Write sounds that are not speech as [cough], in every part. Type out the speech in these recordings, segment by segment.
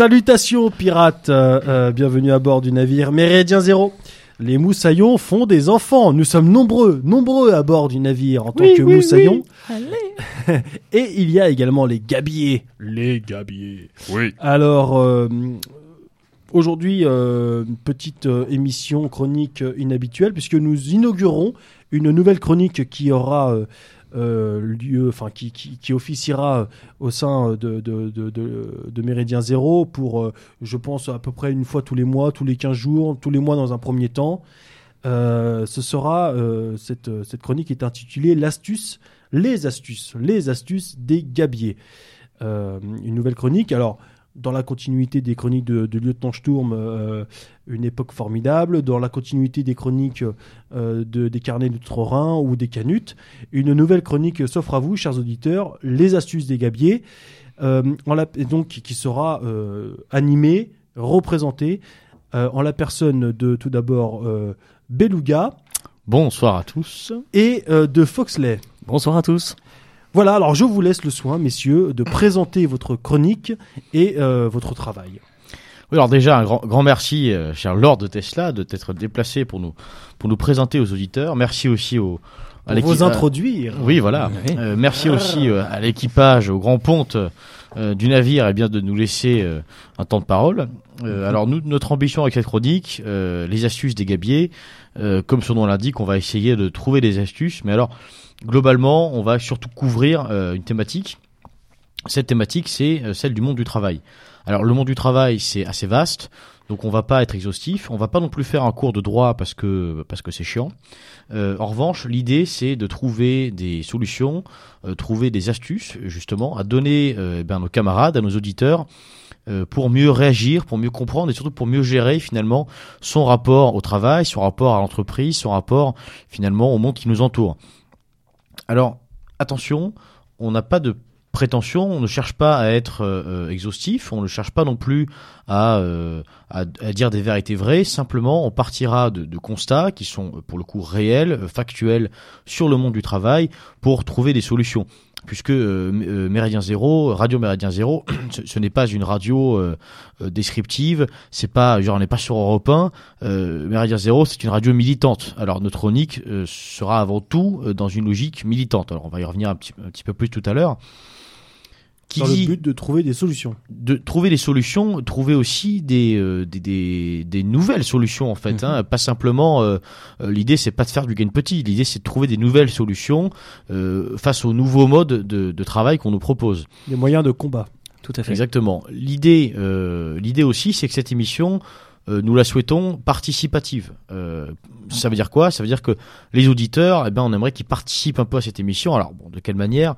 Salutations pirates, euh, euh, bienvenue à bord du navire Méridien Zéro. Les moussaillons font des enfants. Nous sommes nombreux, nombreux à bord du navire en tant que moussaillons. [laughs] Et il y a également les gabiers. Les gabiers. Oui. Alors, euh, aujourd'hui, euh, petite euh, émission chronique inhabituelle puisque nous inaugurons une nouvelle chronique qui aura lieu, enfin qui, qui, qui officiera au sein de, de, de, de, Méridien Zéro pour, euh, je pense, à peu près une fois tous les mois, tous les 15 jours, tous les mois dans un premier temps. Euh, ce sera, euh, cette, cette chronique est intitulée L'astuce, les astuces, les astuces des gabiers. Euh, une nouvelle chronique. Alors, dans la continuité des chroniques de, de Lieutenant Sturm, euh, une époque formidable. Dans la continuité des chroniques euh, de, des carnets d'outre-Rhin ou des canutes, une nouvelle chronique s'offre à vous, chers auditeurs, les astuces des gabiers, euh, en la, et donc qui sera euh, animée, représentée euh, en la personne de tout d'abord euh, Beluga Bonsoir à tous. et euh, de Foxley. Bonsoir à tous. Voilà, alors je vous laisse le soin, messieurs, de présenter votre chronique et euh, votre travail. Oui, alors déjà un grand, grand merci, euh, cher Lord de Tesla, de t'être déplacé pour nous pour nous présenter aux auditeurs. Merci aussi au à Pour vous introduire. Oui, voilà. Euh, merci aussi euh, à l'équipage, au grand ponte euh, du navire, et bien de nous laisser euh, un temps de parole. Euh, alors nous, notre ambition avec cette chronique, euh, les astuces des gabiers, euh, comme son nom l'indique, on va essayer de trouver des astuces. Mais alors, globalement, on va surtout couvrir euh, une thématique. Cette thématique, c'est euh, celle du monde du travail. Alors le monde du travail, c'est assez vaste. Donc on va pas être exhaustif, on va pas non plus faire un cours de droit parce que parce que c'est chiant. Euh, en revanche, l'idée c'est de trouver des solutions, trouver des astuces justement à donner euh, eh ben, à nos camarades, à nos auditeurs pour mieux réagir, pour mieux comprendre et surtout pour mieux gérer finalement son rapport au travail, son rapport à l'entreprise, son rapport finalement au monde qui nous entoure. Alors attention, on n'a pas de prétention, on ne cherche pas à être euh, euh, exhaustif, on ne cherche pas non plus à, euh, dire des vérités vraies, simplement on partira de, constats qui sont pour le coup réels, factuels sur le monde du travail pour trouver des solutions. Puisque euh, euh, Méridien Zéro, Radio Méridien Zéro, [clears throat] ce, n'est pas une radio euh, euh, descriptive, c'est pas genre on n'est pas sur Europe 1, euh, Méridien Zéro c'est une radio militante. Alors notre chronique euh, sera avant tout dans une logique militante. Alors on va y revenir un petit peu plus tout à l'heure. Qui dans dit le but de trouver des solutions. de trouver des solutions, trouver aussi des, euh, des, des, des nouvelles solutions en fait. hein. Pas simplement, euh, euh, l'idée c'est pas de faire du gain petit, l'idée c'est de trouver des nouvelles solutions euh, face aux nouveaux modes de, de travail qu'on nous propose. Des moyens de combat. Tout à fait. Exactement. L'idée, euh, l'idée aussi, c'est que cette émission, euh, nous la souhaitons participative. Euh, ça veut dire quoi? Ça veut dire que les auditeurs, eh ben, on aimerait qu'ils participent un peu à cette émission. Alors, bon, de quelle manière?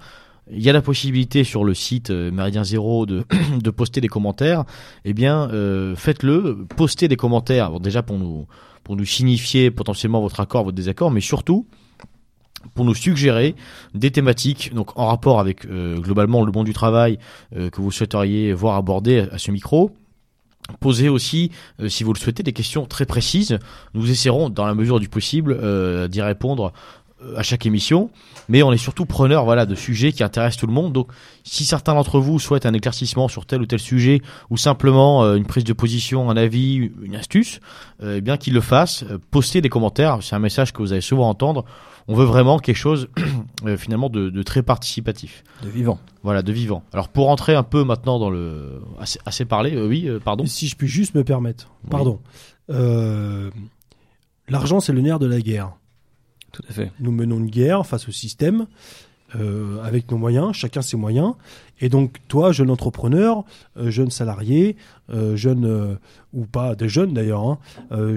Il y a la possibilité sur le site euh, Méridien Zéro de, [clears throat] de poster des commentaires. Eh bien, euh, faites-le, postez des commentaires. Déjà pour nous pour nous signifier potentiellement votre accord, votre désaccord, mais surtout pour nous suggérer des thématiques donc en rapport avec euh, globalement le monde du travail que vous souhaiteriez voir abordé à ce micro. Posez aussi, si vous le souhaitez, des questions très précises. Nous essaierons, dans la mesure du possible, d'y répondre à chaque émission. Mais on est surtout preneur voilà, de sujets qui intéressent tout le monde. Donc, si certains d'entre vous souhaitent un éclaircissement sur tel ou tel sujet, ou simplement euh, une prise de position, un avis, une astuce, euh, eh bien qu'ils le fassent. Euh, postez des commentaires. C'est un message que vous allez souvent entendre. On veut vraiment quelque chose [clears throat] euh, finalement de, de très participatif. De vivant. Voilà, de vivant. Alors pour rentrer un peu maintenant dans le assez, assez parlé, euh, oui, euh, pardon. Si je puis juste me permettre. Pardon. Euh, L'argent, c'est le nerf de la guerre. Nous menons une guerre face au système, euh, avec nos moyens, chacun ses moyens. Et donc, toi, jeune entrepreneur, euh, jeune salarié, euh, jeune ou pas, des jeunes d'ailleurs, hein,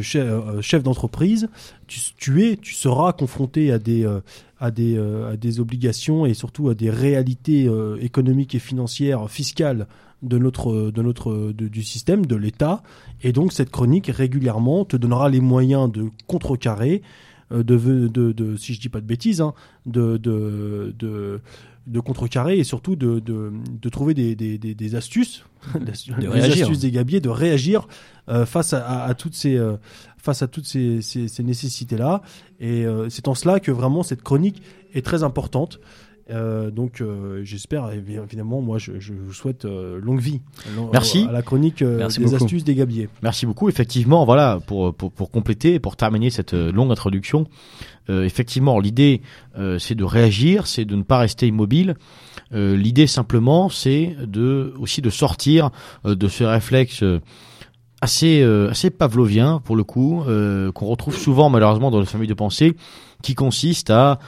chef, d'entreprise, tu, seras confronté à des, à des, obligations et surtout à des réalités économiques et financières, fiscales de notre, de notre, du système, de l'État. Et donc cette chronique régulièrement te donnera les moyens de contrecarrer, de, de, de, si je dis pas de bêtises, hein, de, de, contrecarrer et surtout de, de, de trouver des, des, des, des astuces, [laughs] de réagir. astuces des gabiers, de réagir euh, face à, à, toutes ces euh, face à toutes ces, ces, ces nécessités là. Et euh, c'est en cela que vraiment cette chronique est très importante. Euh, donc j'espère évidemment moi je, je vous souhaite longue vie merci à la chronique Merci des beaucoup. astuces des gabiers merci beaucoup effectivement voilà pour pour, pour compléter pour terminer cette longue introduction euh, effectivement, l'idée, euh, c'est de réagir, c'est de ne pas rester immobile. Euh, l'idée simplement, c'est de aussi de sortir de ce réflexe assez assez pavlovien pour le coup, qu'on retrouve souvent malheureusement dans les familles de pensée, qui consiste à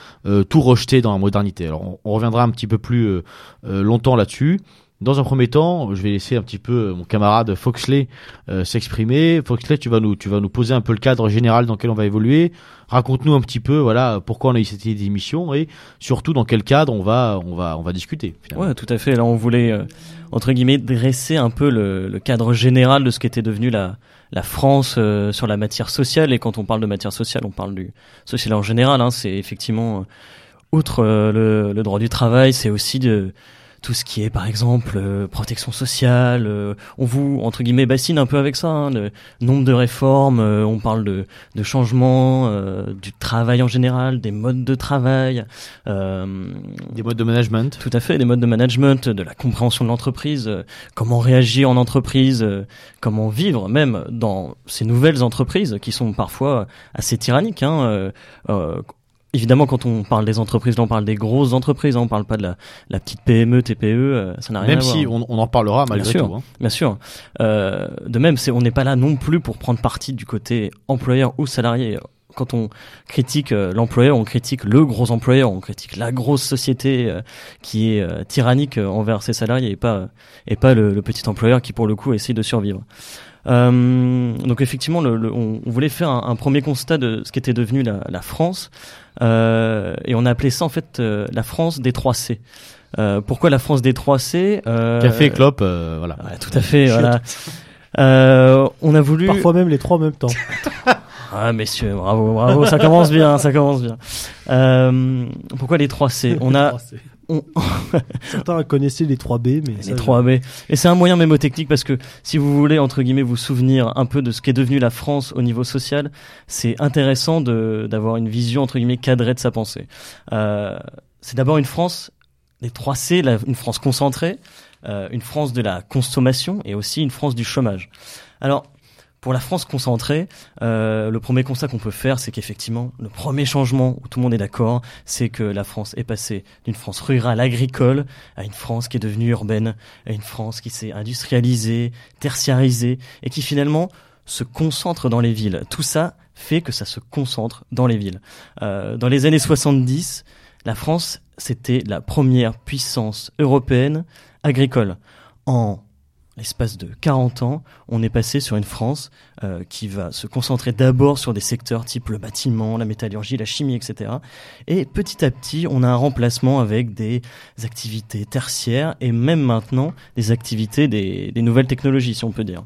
tout rejeter dans la modernité. Alors, on, reviendra un petit peu plus longtemps là-dessus. Dans un premier temps, je vais laisser un petit peu mon camarade Foxley euh, s'exprimer. Foxley, tu vas nous, tu vas nous poser un peu le cadre général dans lequel on va évoluer. Raconte-nous un petit peu, voilà, pourquoi on a eu cette idée d'émission et surtout dans quel cadre on va, on va, on va discuter. Finalement. Ouais, tout à fait. Là, on voulait euh, entre guillemets dresser un peu le, le, cadre général de ce qu'était devenu la, la France euh, sur la matière sociale. Et quand on parle de matière sociale, on parle du social en général. Hein, c'est effectivement outre le, le droit du travail, c'est aussi de tout ce qui est par exemple euh, protection sociale. Euh, on vous entre guillemets bassine un peu avec ça, hein, le nombre de réformes. Euh, on parle de, de changement du travail en général, des modes de travail, des modes de management. Tout à fait, des modes de management, de la compréhension de l'entreprise, comment réagir en entreprise, comment vivre même dans ces nouvelles entreprises qui sont parfois assez tyranniques. Hein, Évidemment, quand on parle des entreprises, là, on parle des grosses entreprises, hein, on parle pas de la, la petite PME, TPE, euh, ça n'a rien même à voir. Même si on, on, en parlera malgré bien sûr, tout. Hein. Bien sûr. Euh, de même, c'est, on n'est pas là non plus pour prendre parti du côté employeur ou salarié. Quand on critique euh, l'employeur, on critique le gros employeur, on critique la grosse société euh, qui est euh, tyrannique envers ses salariés et pas et pas le, le, petit employeur qui pour le coup essaie de survivre. Euh, donc effectivement, le, le, on, on, voulait faire un, un, premier constat de ce qu'était devenu la, la France, euh, et on a appelé ça en fait euh, la France des 3 C. Euh, pourquoi la France des 3 C Café, clope, voilà. Ouais, tout à fait, voilà. on a voulu. Parfois même les trois en même temps. [laughs] Ah messieurs, bravo, bravo, ça commence bien, ça commence bien. Euh, pourquoi les 3 C? [laughs] On a, on... [laughs] certains connaissaient les 3 B, mais les 3 B. Et c'est un moyen mémotechnique parce que si vous voulez entre guillemets vous souvenir un peu de ce qu'est devenu la France au niveau social, c'est intéressant de d'avoir une vision entre guillemets cadrée de sa pensée. Euh, c'est d'abord une France les 3 C, la, une France concentrée, euh, une France de la consommation et aussi une France du chômage. Alors pour la France concentrée, euh, le premier constat qu'on peut faire, c'est qu'effectivement, le premier changement où tout le monde est d'accord, c'est que la France est passée d'une France rurale agricole à une France qui est devenue urbaine, à une France qui s'est industrialisée, tertiarisée, et qui finalement se concentre dans les villes. Tout ça fait que ça se concentre dans les villes. Euh, dans les années 70, la France, c'était la première puissance européenne agricole. L'espace de 40 ans, on est passé sur une France euh, qui va se concentrer d'abord sur des secteurs type le bâtiment, la métallurgie, la chimie, etc. Et petit à petit, on a un remplacement avec des activités tertiaires et même maintenant des activités des, nouvelles technologies, si on peut dire.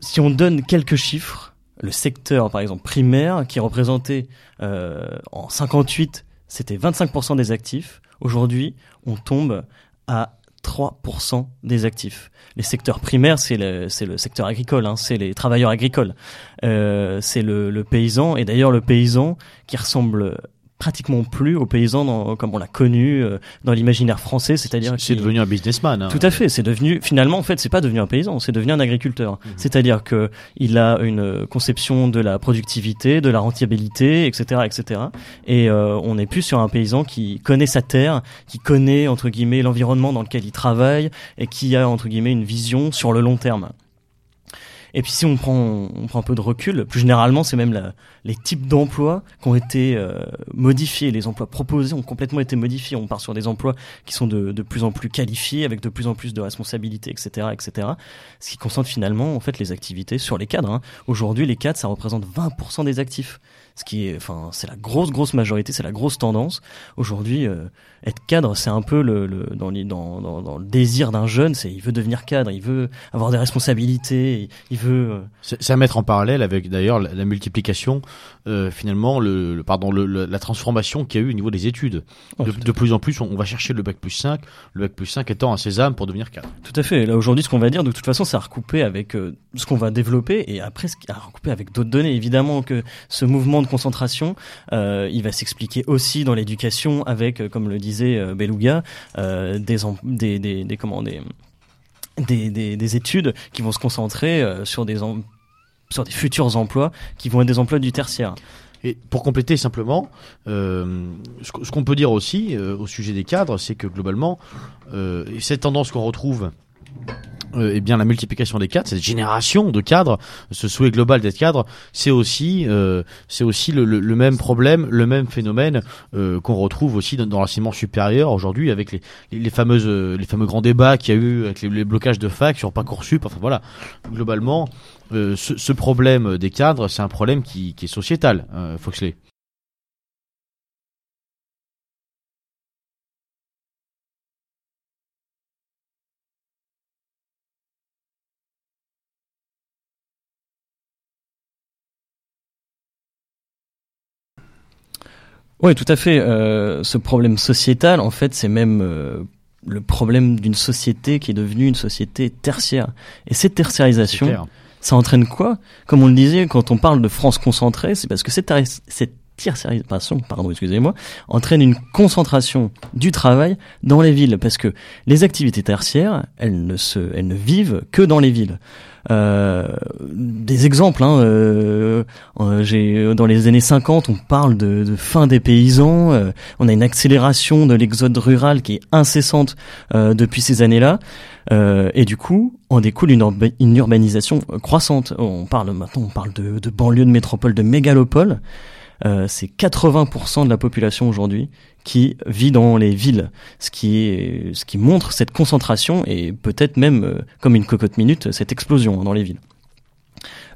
Si on donne quelques chiffres, le secteur, par exemple, primaire, qui représentait euh, en 58, c'était 25% des actifs. Aujourd'hui, on tombe à 3% des actifs. Les secteurs primaires, c'est le, secteur agricole, hein, c'est les travailleurs agricoles, euh, c'est le, paysan, et d'ailleurs le paysan qui ressemble pratiquement plus au paysan dans, comme on l'a connu euh, dans l'imaginaire français, c'est-à-dire c'est devenu un businessman. Hein. Tout à fait, c'est devenu finalement en fait c'est pas devenu un paysan, c'est devenu un agriculteur. Mmh. C'est-à-dire que il a une conception de la productivité, de la rentabilité, etc., etc. Et euh, on n'est plus sur un paysan qui connaît sa terre, qui connaît entre guillemets l'environnement dans lequel il travaille et qui a entre guillemets une vision sur le long terme. Et puis si on prend, on prend un peu de recul, plus généralement, c'est même la, les types d'emplois qui ont été euh, modifiés. Les emplois proposés ont complètement été modifiés. On part sur des emplois qui sont de, de plus en plus qualifiés, avec de plus en plus de responsabilités, etc., etc. Ce qui concentre finalement en fait les activités sur les cadres. Hein. Aujourd'hui, les cadres, ça représente 20% des actifs ce qui est, enfin, c'est la grosse grosse majorité, c'est la grosse tendance. Aujourd'hui, euh, être cadre, c'est un peu le, le dans, dans, dans, dans, le désir d'un jeune, c'est il veut devenir cadre, il veut avoir des responsabilités, il veut. Euh, c'est à mettre en parallèle avec d'ailleurs la, multiplication, euh, finalement, le, pardon, le, la transformation qu'il y a eu au niveau des études. Oh, de, plus en plus, on, va chercher le bac plus 5, le bac plus 5 étant un sésame pour devenir cadre. Tout à fait. Là aujourd'hui, ce qu'on va dire, de toute façon, c'est à recouper avec ce qu'on va développer et après, à recouper avec d'autres données. Évidemment que ce mouvement de concentration, euh, il va s'expliquer aussi dans l'éducation avec, euh, comme le disait euh, Beluga, des, des, des, comment, des, des, des, études qui vont se concentrer sur des, sur des futurs emplois qui vont être des emplois du tertiaire. Et pour compléter simplement, ce qu'on peut dire aussi au sujet des cadres, c'est que globalement, cette tendance qu'on retrouve euh, eh bien la multiplication des cadres, cette génération de cadres, ce souhait global d'être cadre, c'est aussi euh, c'est aussi le, le, même problème, le même phénomène euh, qu'on retrouve aussi dans, l'enseignement supérieur aujourd'hui avec les, les, fameuses euh, les fameux grands débats qu'il y a eu avec les, blocages de fac sur parcoursup. Enfin voilà, globalement, ce, ce, problème des cadres, c'est un problème qui, qui est sociétal, Foxley. Oui, tout à fait. Euh, ce problème sociétal, en fait, c'est même euh, le problème d'une société qui est devenue une société tertiaire. Et cette tertiarisation, ça entraîne quoi? Comme on le disait, quand on parle de France concentrée, c'est parce que cette, cette tertiarisation, pardon, excusez-moi, entraîne une concentration du travail dans les villes, parce que les activités tertiaires, elles ne se, elles ne vivent que dans les villes. Euh, des exemples, hein, euh, euh, j'ai dans les années 50, on parle de, de fin des paysans, on a une accélération de l'exode rural qui est incessante depuis ces années-là. et du coup, on découle une, une, urbanisation croissante. On parle maintenant, on parle de, de banlieues de métropole, de mégalopoles. Euh, c'est 80% de la population aujourd'hui qui vit dans les villes, ce qui ce qui montre cette concentration et peut-être même euh, comme une cocotte minute cette explosion dans les villes.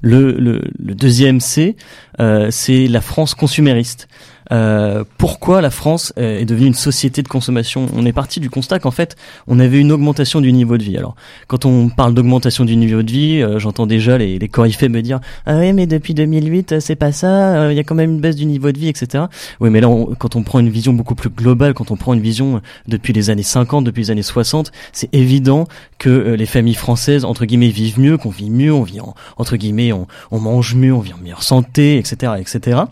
Le, le, le deuxième C, euh, c'est la France consumériste. Euh, pourquoi la France est devenue une société de consommation? On est parti du constat qu'en fait, on avait une augmentation du niveau de vie. Alors, quand on parle d'augmentation du niveau de vie, euh, j'entends déjà les, les coryphées me dire ah oui, mais depuis 2008, euh, c'est pas ça. Il y a quand même une baisse du niveau de vie, etc. Oui, mais là, quand on prend une vision beaucoup plus globale, quand on prend une vision depuis les années 50, depuis les années 60, c'est évident que les familles françaises entre guillemets vivent mieux, qu'on vit mieux, on vit en, entre guillemets, on, on mange mieux, on vit en meilleure santé, etc., etc.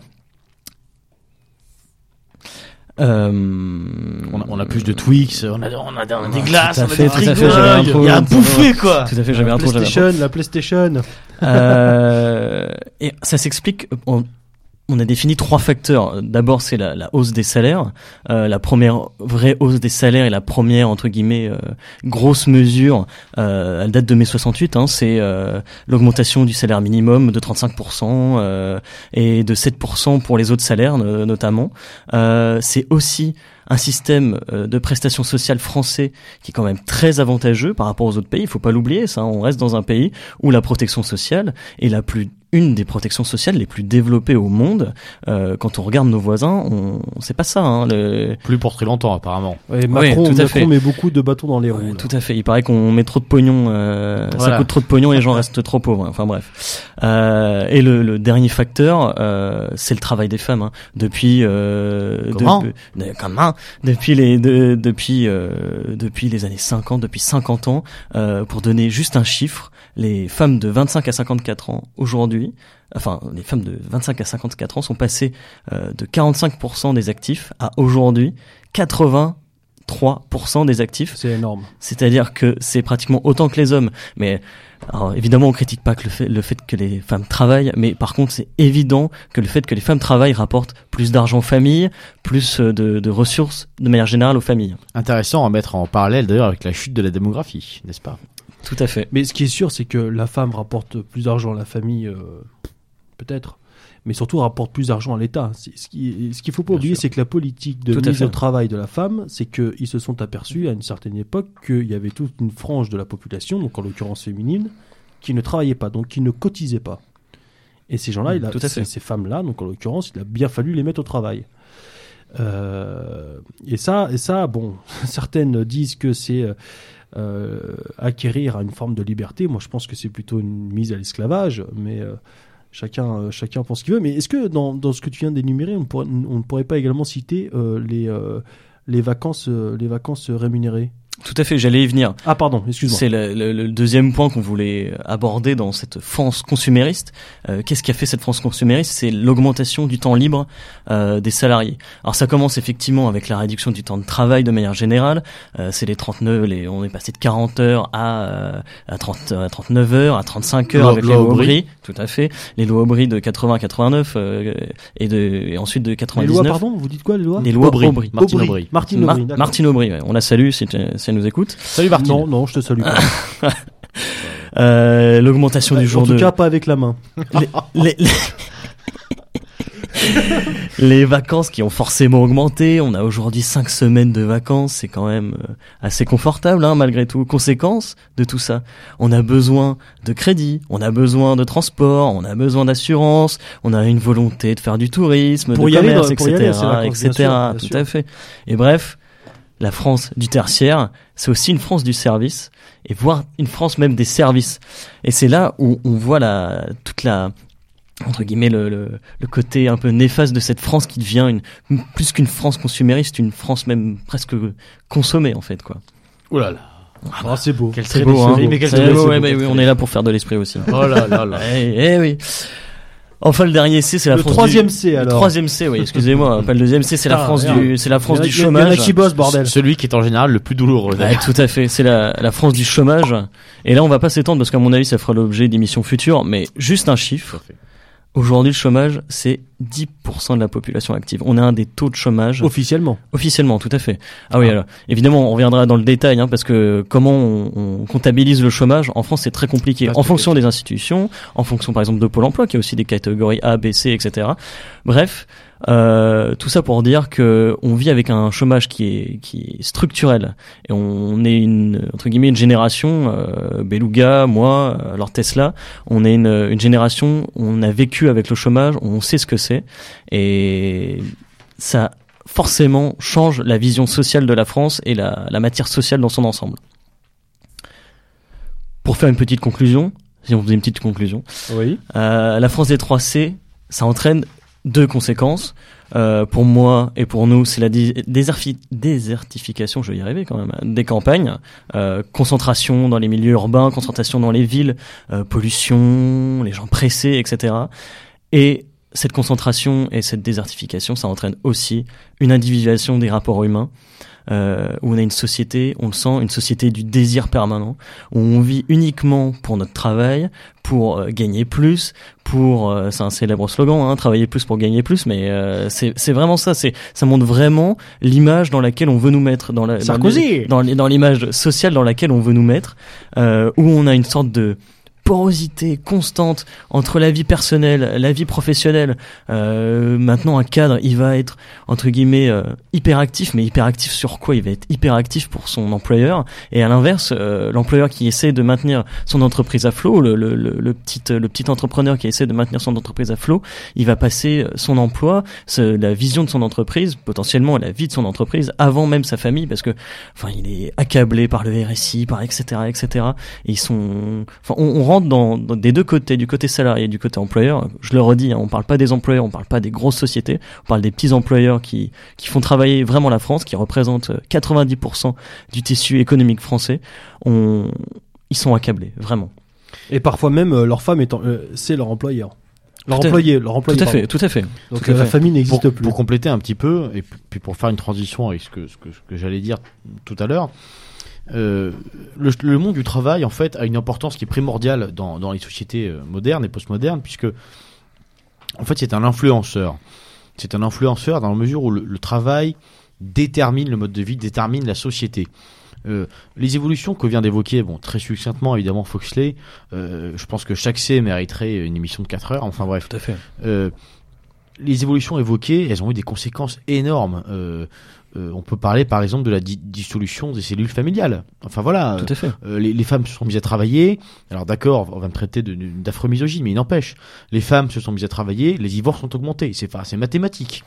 Euh, on, a, on, a, plus de Twix, on a, on a, des glaces, on a fait, des Il y a un bouffé quoi. Tout à fait, j'avais un PlayStation, la PlayStation. Euh, et ça s'explique on a défini trois facteurs. D'abord, c'est la, hausse des salaires. Euh, la première vraie hausse des salaires et la première entre guillemets euh, grosse mesure, euh, elle date de mai 68. Hein, c'est euh, l'augmentation du salaire minimum de 35% euh, et de 7% pour les autres salaires notamment. c'est aussi un système de prestations sociales français qui est quand même très avantageux par rapport aux autres pays. Il faut pas l'oublier, ça. On reste dans un pays où la protection sociale est la plus une des protections sociales les plus développées au monde. Euh, quand on regarde nos voisins, on, c'est pas ça. Hein, le... Plus pour très longtemps apparemment. Et Macron, tout à fait. met beaucoup de bâtons dans les roues. tout à fait. Il paraît qu'on met trop de pognon, euh, ça coûte trop de pognon et les gens restent trop pauvres. Enfin bref. Euh, et le, le, dernier facteur, euh, c'est le travail des femmes. Hein. Depuis euh, comment de, comment? Depuis les de, depuis euh, depuis les années 50, depuis 50 ans, pour donner juste un chiffre, les femmes de 25 à 54 ans aujourd'hui, enfin les femmes de 25 à 54 ans sont passées euh, de 45% des actifs à aujourd'hui 83% des actifs. C'est énorme. C'est-à-dire que c'est pratiquement autant que les hommes. Mais alors, évidemment, on critique pas que le, fait, le fait que les femmes travaillent, mais par contre, c'est évident que le fait que les femmes travaillent rapporte plus d'argent aux familles, plus de, de ressources de manière générale aux familles. Intéressant à mettre en parallèle d'ailleurs avec la chute de la démographie, n'est-ce pas? Tout à fait. Mais ce qui est sûr, c'est que la femme rapporte plus d'argent à la famille, euh, peut-être, mais surtout rapporte plus d'argent à l'État. Ce qui, ce qu'il faut pas Bien oublier, sûr. c'est que la politique de Tout à mise fait. au travail de la femme, c'est qu'ils se sont aperçus à une certaine époque qu'il y avait toute une frange de la population, donc en l'occurrence féminine, qui ne travaillait pas, donc qui ne cotisait pas. Et ces gens-là, Mm, il a- ces, femmes-là, donc en l'occurrence, il a bien fallu les mettre au travail. Euh, et ça, et ça, bon, [laughs] certaines disent que c'est euh, acquérir une forme de liberté. Moi, je pense que c'est plutôt une mise à l'esclavage, mais euh, chacun, euh, chacun pense ce qu'il veut. Mais est-ce que dans, dans ce que tu viens d'énumérer, on, on ne pourrait pas également citer les, les vacances, les vacances rémunérées? Tout à fait, j'allais y venir. Ah, pardon, excuse-moi. C'est le, le- le deuxième point qu'on voulait aborder dans cette France consumériste. Euh, Qu'est-ce qui a fait cette France consumériste? C'est l'augmentation du temps libre euh, des salariés. Alors ça commence effectivement avec la réduction du temps de travail de manière générale. Euh, c'est les 39, les, on est passé de 40 heures à, euh, à, 30, à 39 heures, à 35 heures Loi- avec loi les lois Aubry. Tout à fait. Les lois Aubry de 80 à 89 euh, et, de, et ensuite de les 99. lois, pardon, vous dites quoi, les lois? Les lois Aubry. Aubry. Martine Aubry. Martine Mar- Aubry. Martine Aubry, ouais. on la salue si, si elle nous écoute. Salut Martine. Non, non, je te salue pas. [laughs] Euh, L'augmentation du jour en tout de cas, pas avec la main. les, les- [laughs] les vacances qui ont forcément augmenté. On a aujourd'hui cinq semaines de vacances. C'est quand même euh, assez confortable, hein, malgré tout. Conséquence de tout ça, on a besoin de crédit, on a besoin de transport, on a besoin d'assurance, on a une volonté de faire du tourisme, Pour de y aller commerce, pour y etc., aller, c'est vacances, bien etc. sûr, bien tout à fait. Et bref, la France du tertiaire, c'est aussi une France du service, et voire une France même des services. Et c'est là où on voit la, toute la, entre guillemets, le, le, le côté un peu néfaste de cette France qui devient une, une- plus qu'une France consumériste, une France même presque consommée, en fait, quoi. Oh là là. Ah, c'est beau. Quel trait beau, d'esprit, hein. mais quel trait beau, ouais, bah quel oui, on est là pour faire de l'esprit aussi. Oh là là là. Eh, eh oui. Enfin, le dernier C, c'est la Le France troisième du... C, Le alors. troisième C, oui, excusez-moi, [laughs] pas le deuxième C, c'est la Ah, France merde. du, c'est la France du a- il y en a chômage. qui bossent, bordel. Celui qui est en général le plus douloureux. Ouais, d'ailleurs. tout à fait. C'est la, la France du chômage. Et là, on va pas s'étendre parce qu'à mon avis, ça fera l'objet d'émissions futures. Mais juste un chiffre. Aujourd'hui, le chômage, c'est 10% de la population active. On a un des taux de chômage Officiellement. officiellement, tout à fait. Ah oui, Ah. alors évidemment, on reviendra dans le détail, hein, parce que comment on, on comptabilise le chômage en France, c'est très compliqué. En fonction des institutions, en fonction par exemple de Pôle Emploi, qui a aussi des catégories A, B, C, etc. Bref, euh, tout ça pour dire que on vit avec un chômage qui est qui est structurel et on est une entre guillemets une génération euh, Beluga, moi, alors Tesla, on est une, une génération, on a vécu avec le chômage, on sait ce que c'est et ça forcément change la vision sociale de la France et la, la matière sociale dans son ensemble. Pour faire une petite conclusion, si on faisait une petite conclusion, Oui. euh, la France des 3 C, ça entraîne deux conséquences. Euh, pour moi et pour nous, c'est la désertification, je vais y arriver quand même, des campagnes, euh, concentration dans les milieux urbains, concentration dans les villes, pollution, les gens pressés, etc. Et cette concentration et cette désertification, ça entraîne aussi une individualisation des rapports humains, euh, où on a une société, on le sent, une société du désir permanent, où on vit uniquement pour notre travail, pour euh, gagner plus, pour, euh, c'est un célèbre slogan, hein, travailler plus pour gagner plus, mais euh, c'est vraiment ça, c'est ça montre vraiment l'image dans laquelle on veut nous mettre, dans la Sarkozy. dans l'image sociale dans laquelle on veut nous mettre, euh, où on a une sorte de porosité constante entre la vie personnelle, la vie professionnelle. Euh, maintenant, un cadre, il va être entre guillemets euh, hyperactif, mais hyperactif sur quoi Il va être hyperactif pour son employeur. Et à l'inverse, euh, l'employeur qui essaie de maintenir son entreprise à flot, le, le, le, le petit le petit entrepreneur qui essaie de maintenir son entreprise à flot, il va passer son emploi, ce- la vision de son entreprise, potentiellement la vie de son entreprise avant même sa famille, parce que enfin il est accablé par le RSI, par etc etc. Et ils sont, enfin on, on rentre dans, dans des deux côtés, du côté salarié et du côté employeur. Je le redis, hein, on parle pas des employeurs, on parle pas des grosses sociétés, on parle des petits employeurs qui qui font travailler vraiment la France, qui représentent euh, 90% du tissu économique français. On, ils sont accablés, vraiment. Et parfois même, euh, leur femme étant, euh, c'est leur employeur. Leur Tout à- employé, leur Tout employé. à pardon. fait, tout à fait. Donc tout à euh, la fait. famille pour, n'existe plus. pour compléter un petit peu, et puis puis pour faire une transition avec ce que, ce que, ce que j'allais dire tout à l'heure, euh, le, le monde du travail, en fait, a une importance qui est primordiale dans, dans les sociétés euh, modernes et postmodernes, puisque, en fait, c'est un influenceur. C'est un influenceur dans la mesure où le, le travail détermine le mode de vie, détermine la société. Euh, les évolutions que vient d'évoquer, bon, très succinctement évidemment Foxley, euh, je pense que chaque C mériterait une émission de 4 heures, enfin bref. Tout à fait. Euh, les évolutions évoquées, elles ont eu des conséquences énormes. Euh, on peut parler par exemple de la di- dissolution des cellules familiales. Enfin voilà, Tout à fait. euh, les, les femmes se sont mises à travailler. Alors d'accord, on va me traiter misogyne, mais il n'empêche. Les femmes se sont mises à travailler, les divorces ont augmenté. C'est mathématique.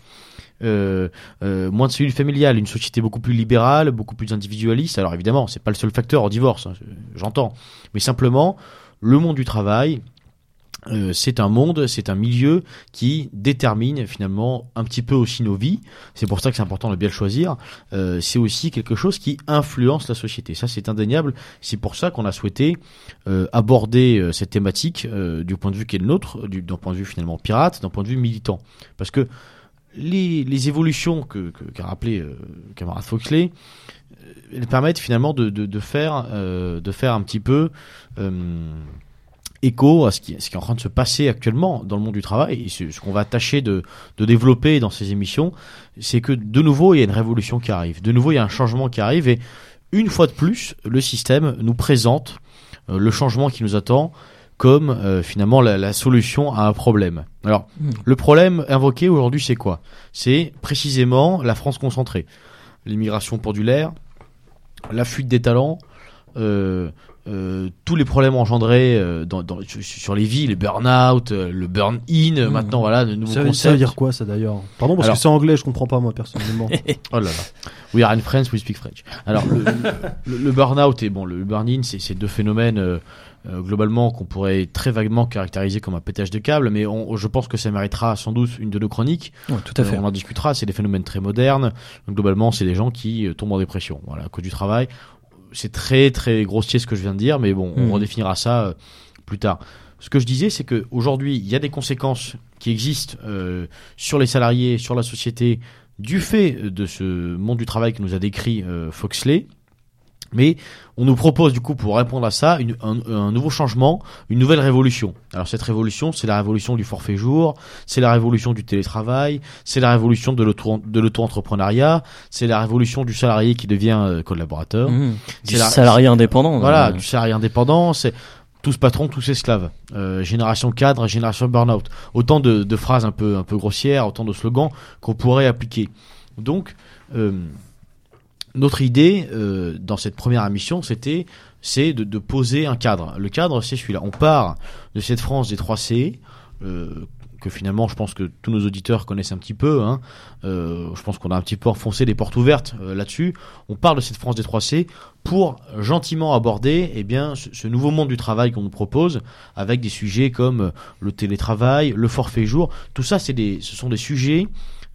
Euh, moins de cellules familiales, une société beaucoup plus libérale, beaucoup plus individualiste. Alors évidemment, c'est pas le seul facteur au divorce, hein, j'entends. Mais simplement, le monde du travail, euh, c'est un monde, c'est un milieu qui détermine finalement un petit peu aussi nos vies. C'est pour ça que c'est important de bien le choisir. Euh, c'est aussi quelque chose qui influence la société. Ça, c'est indéniable. C'est pour ça qu'on a souhaité euh, aborder cette thématique du point de vue qui est le nôtre, du- d'un point de vue finalement pirate, d'un point de vue militant. Parce que les, les évolutions que que- qu'a rappelé camarade Foxley, elles permettent finalement de, de, faire de faire un petit peu écho à ce qui, ce qui est en train de se passer actuellement dans le monde du travail et ce, ce qu'on va tâcher de, de développer dans ces émissions, c'est que de nouveau il y a une révolution qui arrive, de nouveau il y a un changement qui arrive et une fois de plus le système nous présente euh, le changement qui nous attend comme euh, finalement la, la solution à un problème. Alors Mm. le problème invoqué aujourd'hui c'est quoi? C'est précisément la France concentrée, l'immigration pendulaire, la fuite des talents. Euh, euh, tous les problèmes engendrés euh, dans, dans- sur- les vies, les burn-out, euh, le burn-in, Mmh. maintenant voilà, de nouveaux Ça, veut- concepts. ça veut dire quoi ça d'ailleurs Pardon parce Alors- que c'est anglais, je comprends pas moi personnellement. [laughs] Oh là là. We are in France, we speak French. Alors le, le, le burn-out et bon le burn-in, c'est c'est deux phénomènes euh, euh, globalement qu'on pourrait très vaguement caractériser comme un pétage de câble, mais on, je pense que ça méritera sans doute une de nos chroniques. Ouais, tout à Euh, fait. on en discutera. C'est des phénomènes très modernes. Donc, globalement, c'est des gens qui euh, tombent en dépression. Voilà, à cause du travail. C'est très très grossier ce que je viens de dire, mais bon, on Mhm. redéfinira ça euh, plus tard. Ce que je disais, c'est que aujourd'hui, il y a des conséquences qui existent euh, sur les salariés, sur la société, du fait de ce monde du travail que nous a décrit euh, Foxley. Mais on nous propose du coup pour répondre à ça une- un, un nouveau changement, une nouvelle révolution. Alors cette révolution, c'est la révolution du forfait jour, c'est la révolution du télétravail, c'est la révolution de l'auto- de l'auto-entrepreneuriat, c'est la révolution du salarié qui devient euh, collaborateur. Mmh. Du la- salarié indépendant. Voilà, euh, du salarié indépendant, c'est tous patrons, tous esclaves. Euh, génération cadre, génération burn-out. Autant de, de phrases un peu, un peu grossières, autant de slogans qu'on pourrait appliquer. Donc, euh, notre idée euh, dans cette première émission, c'était de, poser un cadre. Le cadre, c'est celui-là. On part de cette France des 3 C, euh, que finalement, je pense que tous nos auditeurs connaissent un petit peu. Hein. Euh, je pense qu'on a un petit peu enfoncé des portes ouvertes là-dessus. On part de cette France des 3 C pour gentiment aborder eh bien, ce, nouveau monde du travail qu'on nous propose, avec des sujets comme le télétravail, le forfait jour. Tout ça, c'est ce sont des sujets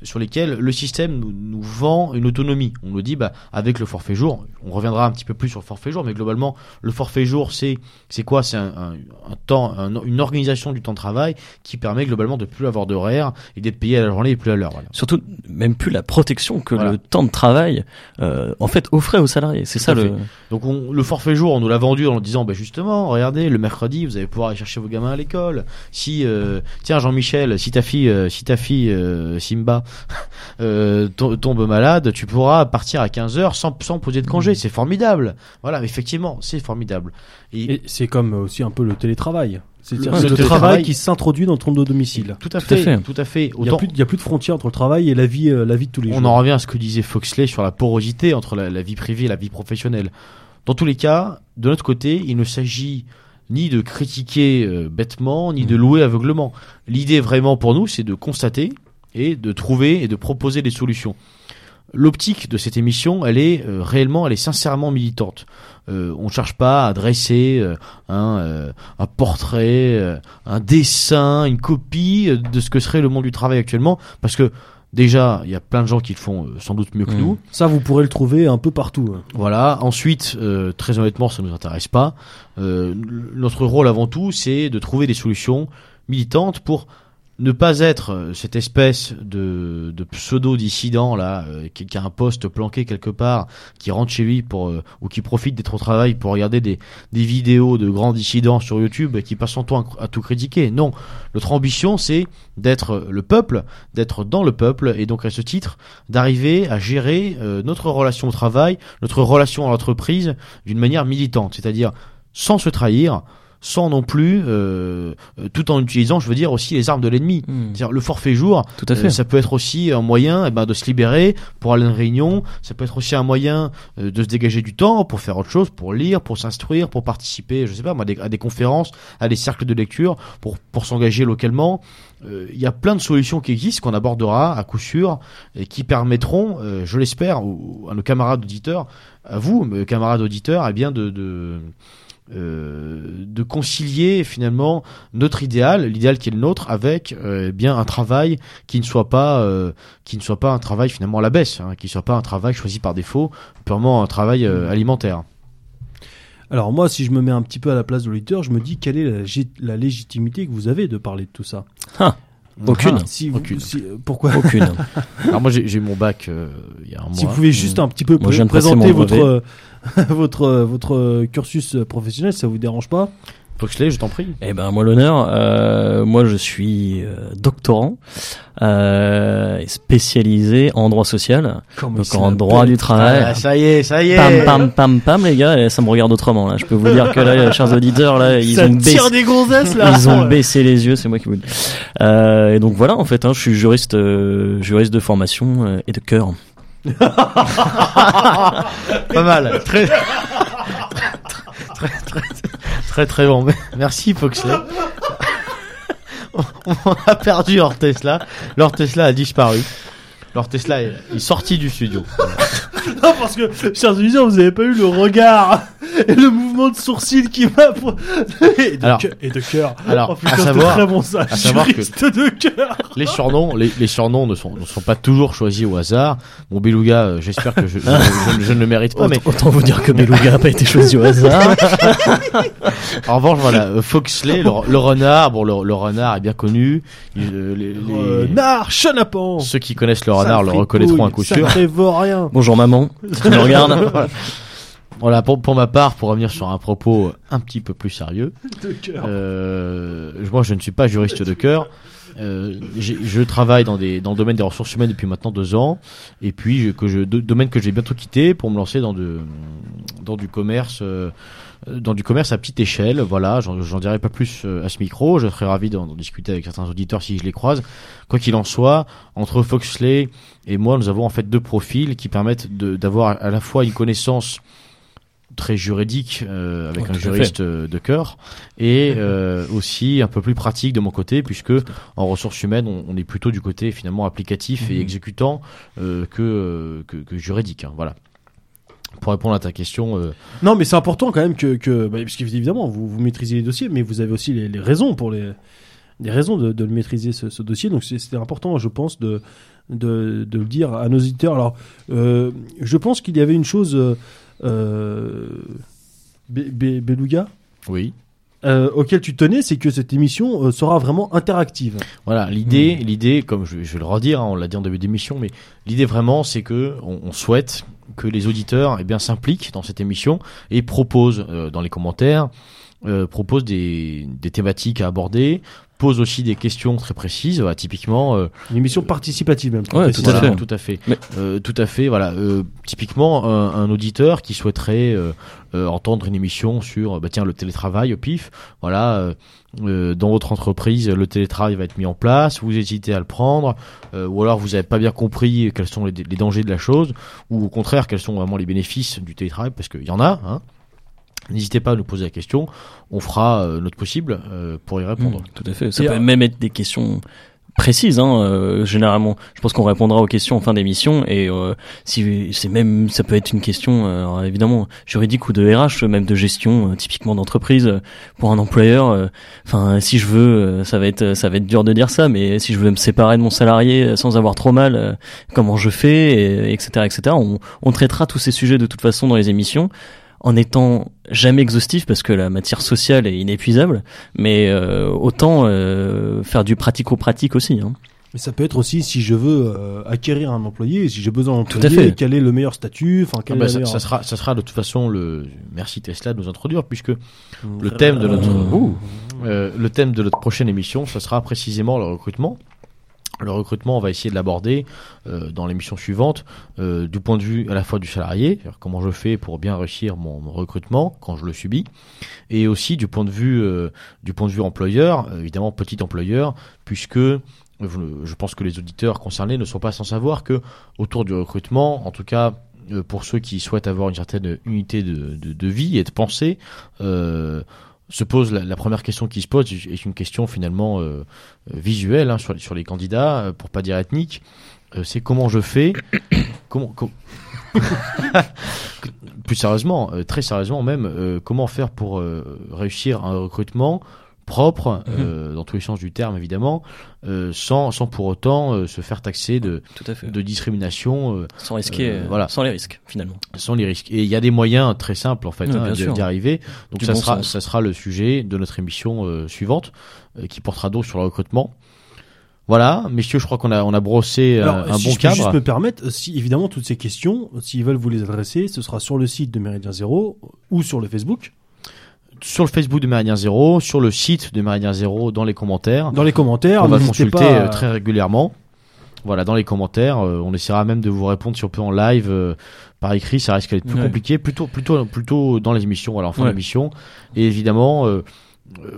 sur lesquels le système nous, nous vend une autonomie. On nous dit, bah, avec le forfait jour, on reviendra un petit peu plus sur le forfait jour, mais globalement, le forfait jour, c'est c'est quoi? C'est un, un, un temps, un- une organisation du temps de travail qui permet globalement de plus avoir d'horaire et d'être payé à la journée et plus à l'heure. Voilà. Surtout, même plus la protection que Voilà. le temps de travail, euh, en fait, offrait aux salariés. C'est ça le. fait. Donc on, le forfait jour, on nous l'a vendu en disant, bah justement, regardez, le mercredi, vous allez pouvoir aller chercher vos gamins à l'école. Si, euh, tiens Jean-Michel, si ta fille, euh, si ta fille euh, Simba [laughs] euh, to- tombe malade, tu pourras partir à 15 heures sans, sans poser de congé. C'est formidable. Voilà, effectivement, c'est formidable. Et, Et c'est comme aussi un peu le télétravail. C'est-à-dire Le- c'est le travail qui s'introduit dans ton domicile. tout à Tout à fait, fait. tout à fait. Il n'y a, plus de- il y a plus de frontières entre le travail et la vie, euh, la vie de tous les On jours. en revient à ce que disait Foxley sur la porosité entre la, la vie privée et la vie professionnelle. Dans tous les cas, de notre côté, il ne s'agit ni de critiquer euh, bêtement, ni de louer aveuglement. L'idée vraiment pour nous, c'est de constater et de trouver et de proposer des solutions. L'optique de cette émission, elle est euh, réellement, elle est sincèrement militante. Euh, on ne cherche pas à dresser euh, un, un portrait, un dessin, une copie de ce que serait le monde du travail actuellement, parce que déjà, il y a plein de gens qui le font sans doute mieux que Mm. nous. Ça, vous pourrez le trouver un peu partout. hein. Voilà. Ensuite, euh, très honnêtement, ça nous intéresse pas. Euh, notre rôle avant tout, c'est de trouver des solutions militantes pour ne pas être euh, cette espèce de, de pseudo dissident là euh, qui, a un poste planqué quelque part qui rentre chez lui pour euh, ou qui profite d'être au travail pour regarder des, des vidéos de grands dissidents sur YouTube et qui passe son temps à, tout critiquer. Non. Notre ambition c'est d'être le peuple d'être dans le peuple et donc à ce titre d'arriver à gérer euh, notre relation au travail notre relation à l'entreprise d'une manière militante. C'est-à-dire sans se trahir sans non plus, euh, euh, tout en utilisant, je veux dire, aussi les armes de l'ennemi. Hmm. C'est-à-dire le forfait jour, Tout à fait. euh, ça peut être aussi un moyen eh ben, de se libérer pour aller à une réunion. Ça peut être aussi un moyen euh, de se dégager du temps pour faire autre chose, pour lire, pour s'instruire, pour participer, je sais pas, moi, à des, à des conférences, à des cercles de lecture, pour pour s'engager localement. Euh, Il y a plein de solutions qui existent qu'on abordera à coup sûr et qui permettront, euh, je l'espère, à nos camarades auditeurs, à vous, mes camarades auditeurs, eh bien de, de de concilier finalement notre idéal, l'idéal qui est le nôtre, avec euh, eh bien un travail qui ne soit pas euh, qui ne soit pas un travail finalement à la baisse, hein, qui ne soit pas un travail choisi par défaut, purement un travail euh, alimentaire. Alors moi, si je me mets un petit peu à la place de l'auditeur, je me dis quelle est la, lég- la légitimité que vous avez de parler de tout ça. Aucune. Si vous, Aucune. si- euh, pourquoi [laughs] Aucune. [laughs] Alors moi j'ai eu mon bac euh, il y a un mois. Si vous pouvez juste un petit peu Moi, présenter [laughs] votre euh, votre euh, votre cursus professionnel, ça vous dérange pas? Foxley, je t'en prie. Eh ben moi l'honneur. Euh, moi je suis euh, doctorant, euh, spécialisé en droit social, Comme donc en droit du travail. Ah, ça y est, ça y est. Pam pam pam pam les gars, ça me regarde autrement là. Je peux vous dire que là, [laughs] chers auditeurs, là ils ça ont baissé, des gonzesses là. ils ont baissé les yeux, c'est moi qui vous le dis. Euh, et donc voilà, en fait, hein, je suis juriste, euh, juriste de formation euh, et de cœur. [laughs] Pas mal. Très très très très très bon. [laughs] Merci Foxley. [laughs] On a perdu Lord Tesla. Tesla a disparu. Lord Tesla est sorti du studio. [laughs] Non, parce que, chers auditeurs, vous avez pas eu le regard [laughs] et le mouvement de sourcil qui m'a. [laughs] et, de Alors- cœur- et de cœur. alors, oh, putain, à c'était savoir- très bon ça. à savoir que- Juriste de cœur. Les surnoms, les, les surnoms ne sont, ne sont pas toujours choisis au hasard. Mon beluga, euh, j'espère que je, je, je- je ne le mérite pas, mais Autant, vous dire que Beluga n'a pas été choisi au hasard. en revanche, voilà, euh, Foxley, le, le renard, bon, le, le renard est bien connu. Il, euh, les- les- Renard, chenapan. ceux qui connaissent le renard le reconnaîtront à coup sûr. Ça rien. Bonjour maman, [laughs] tu me regardes. [laughs] Voilà, pour, pour ma part, pour revenir sur un propos un petit peu plus sérieux, De cœur. euh, moi je ne suis pas juriste de cœur. Euh, je travaille dans, des, dans le domaine des ressources humaines depuis maintenant deux ans, et puis je- que je, de- domaine que j'ai bientôt quitté pour me lancer dans, de, dans du commerce, euh, dans du commerce à petite échelle. Voilà, j'en dirai pas plus euh, à ce micro. Je serais ravi d'en discuter avec certains auditeurs si je les croise. Quoi qu'il en soit, entre Foxley et moi, nous avons en fait deux profils qui permettent d'avoir à la fois une connaissance très juridique euh, avec Ouais, un juriste euh, de cœur et [laughs] euh, aussi un peu plus pratique de mon côté puisque en ressources humaines on, on est plutôt du côté finalement applicatif et Mhm. exécutant euh, que, euh, que que juridique hein, voilà pour répondre à ta question euh, Non, mais c'est important quand même que, que bah, parce qu'évidemment, vous, vous maîtrisez les dossiers, mais vous avez aussi les, les raisons pour les, les raisons de, de le maîtriser ce, ce dossier. Donc c'était important, je pense, de, de, de le dire à nos auditeurs. Alors, euh, je pense qu'il y avait une chose, euh, Beluga, oui euh, auquel tu tenais, c'est que cette émission euh, sera vraiment interactive. Voilà, l'idée, l'idée, comme je, je vais le redire, hein, on l'a dit en début d'émission, mais l'idée vraiment, c'est que on, on souhaite que les auditeurs, eh bien, s'impliquent dans cette émission et proposent euh, dans les commentaires, euh, proposent des, des thématiques à aborder, posent aussi des questions très précises. Voilà, typiquement, euh, Une émission participative même. Ouais, tout à voilà, fait. tout à fait, Mais- Euh, tout à fait. Voilà, euh, typiquement un, un auditeur qui souhaiterait euh, euh, entendre une émission sur, bah tiens, le télétravail au pif. Voilà, euh, euh, dans votre entreprise, le télétravail va être mis en place. Vous hésitez à le prendre, euh, ou alors vous n'avez pas bien compris quels sont les, les dangers de la chose, ou au contraire quels sont vraiment les bénéfices du télétravail, parce qu'il y en a. Hein. N'hésitez pas à nous poser la question. On fera euh, notre possible euh, pour y répondre. Mm, tout à fait. Ça Et, peut même être des questions précises, hein, euh, généralement. Je pense qu'on répondra aux questions en fin d'émission et euh, si c'est même, ça peut être une question, euh, évidemment juridique ou de RH, même de gestion, euh, typiquement d'entreprise pour un employeur. euh, Enfin, si je veux, ça va être, ça va être dur de dire ça, mais si je veux me séparer de mon salarié sans avoir trop mal, euh, comment je fais, et, etc., etc. On, on traitera tous ces sujets de toute façon dans les émissions en étant jamais exhaustif parce que la matière sociale est inépuisable, mais euh, autant euh, faire du pratico-pratique aussi. Hein. Mais ça peut être aussi si je veux euh, acquérir un employé, si j'ai besoin d'un Tout à employé, fait. quel est le meilleur statut, enfin Ah quel bah, est ça, ça sera, ça sera de toute façon le. Merci Tesla de nous introduire, puisque le thème de notre, Ouh. Euh, le thème de notre prochaine émission, ce sera précisément le recrutement. Le recrutement, on va essayer de l'aborder euh, dans l'émission suivante euh, du point de vue à la fois du salarié, comment je fais pour bien réussir mon, recrutement quand je le subis, et aussi du point de vue euh, du point de vue employeur, euh, évidemment petit employeur, puisque je pense que les auditeurs concernés ne sont pas sans savoir que autour du recrutement, en tout cas pour ceux qui souhaitent avoir une certaine unité de, vie et de pensée, se pose la, première question qui se pose est une question finalement euh, euh, visuelle hein, sur, les candidats, euh, pour pas dire ethnique. C'est comment je fais, [coughs] comment, com- [coughs] plus sérieusement, très sérieusement même, comment faire pour réussir un recrutement propre, euh, dans tous les sens du terme évidemment, euh, sans, sans pour autant euh, se faire taxer de, Tout à fait. de discrimination euh, Sans risquer, voilà. sans les risques finalement. sans les risques. Et il y a des moyens très simples en fait hein, d'y arriver. Donc Du ça bon sera sens. ça sera le sujet de notre émission euh, suivante euh, qui portera donc sur le recrutement. Voilà, messieurs, je crois qu'on a on a brossé Alors, un si bon je peux cadre. juste me permettre, si évidemment toutes ces questions, s'ils veulent vous les adresser, ce sera sur le site de Méridien Zéro ou sur le Facebook, Sur le Facebook de Méridien Zéro, sur le site de Méridien Zéro, dans les commentaires. dans les commentaires. on va consulter pas euh, très régulièrement. Voilà, dans les commentaires, euh, on essaiera même de vous répondre si on peut en live euh, par écrit. Ça risque d'être plus Ouais. compliqué, plutôt plutôt plutôt dans les émissions, voilà, en fin Ouais. d'émission. Et évidemment, euh,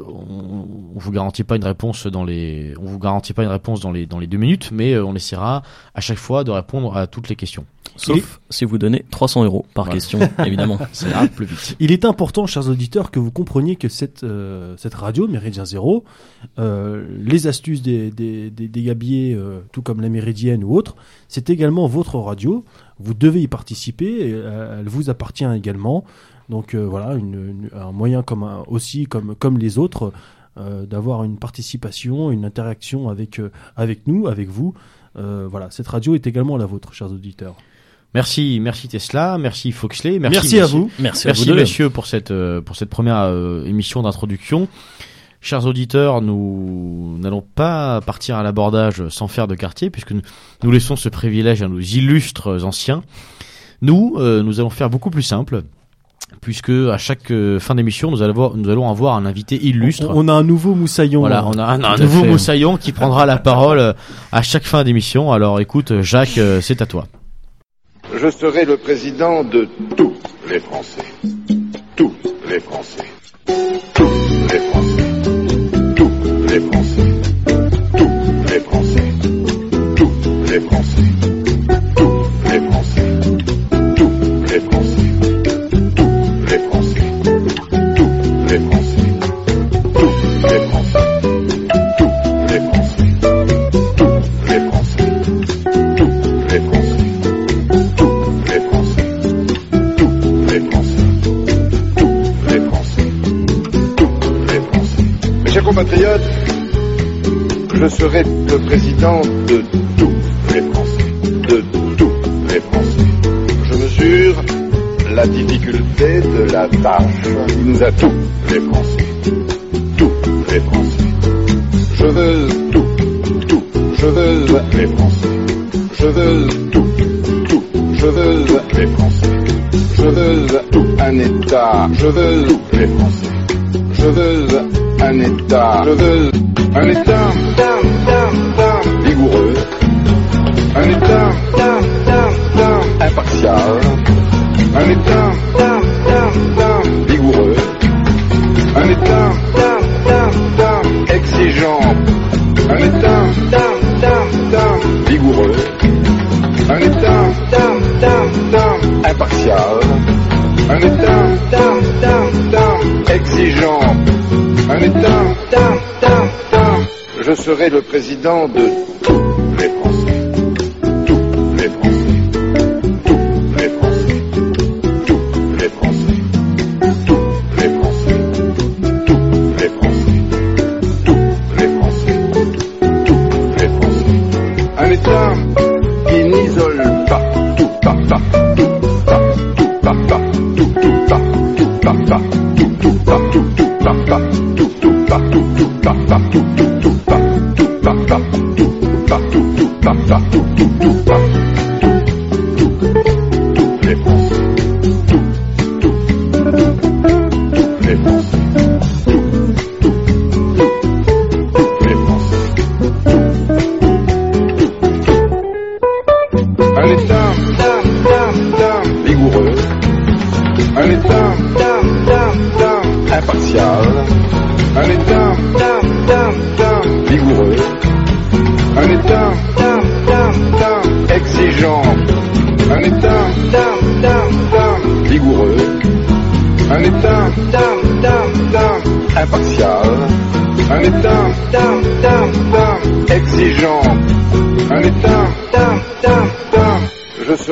on, on vous garantit pas une réponse dans les, on vous garantit pas une réponse dans les dans les deux minutes, mais euh, on essaiera à chaque fois de répondre à toutes les questions. Sauf si vous donnez 300 euros par question, [laughs] évidemment. Ça ira plus vite. Il est important, chers auditeurs, que vous compreniez que cette, euh, cette radio, Méridien Zéro, euh, les astuces des, des, des, des gabiers, euh, tout comme la Méridienne ou autre, c'est également votre radio. Vous devez y participer, et, euh, elle vous appartient également. Donc euh, voilà, une, une- un moyen comme un- aussi comme, comme les autres euh, d'avoir une participation, une interaction avec, euh, avec nous, avec vous. Euh, voilà, cette radio est également la vôtre, chers auditeurs. Merci, merci Tesla, merci Foxley, merci, Merci, à vous. Merci, à Merci vous deux. messieurs pour cette pour cette première euh, émission d'introduction. Chers auditeurs, nous n'allons pas partir à l'abordage sans faire de quartier puisque nous, nous laissons ce privilège à nos illustres anciens. Nous, euh, nous allons faire beaucoup plus simple puisque à chaque euh, fin d'émission, nous allons avoir, nous allons avoir un invité illustre. On, on a un nouveau moussaillon. Voilà, on a un, nouveau fait. moussaillon qui prendra la parole euh, à chaque fin d'émission. Alors écoute, Jacques, euh, c'est à toi. Je serai le président de tous les Français. Tous les Français. Tous les Français. Tous les Français. Tous les Français. Tous les Français. Je serai le président de tous les Français, de tous les Français. Je mesure la difficulté de la tâche qui nous a tous les Français, tous les Français. Je veux tout, tout, je veux les Français. Je veux tout, tout, je veux les Français. Je veux tout un État. Je veux tous les Français. Je veux un État. Je veux un État vigoureux. Un État impartial. Un État vigoureux. Un État exigeant. Un État vigoureux. Un État impartial. Un État exigeant. Un État je serai le président de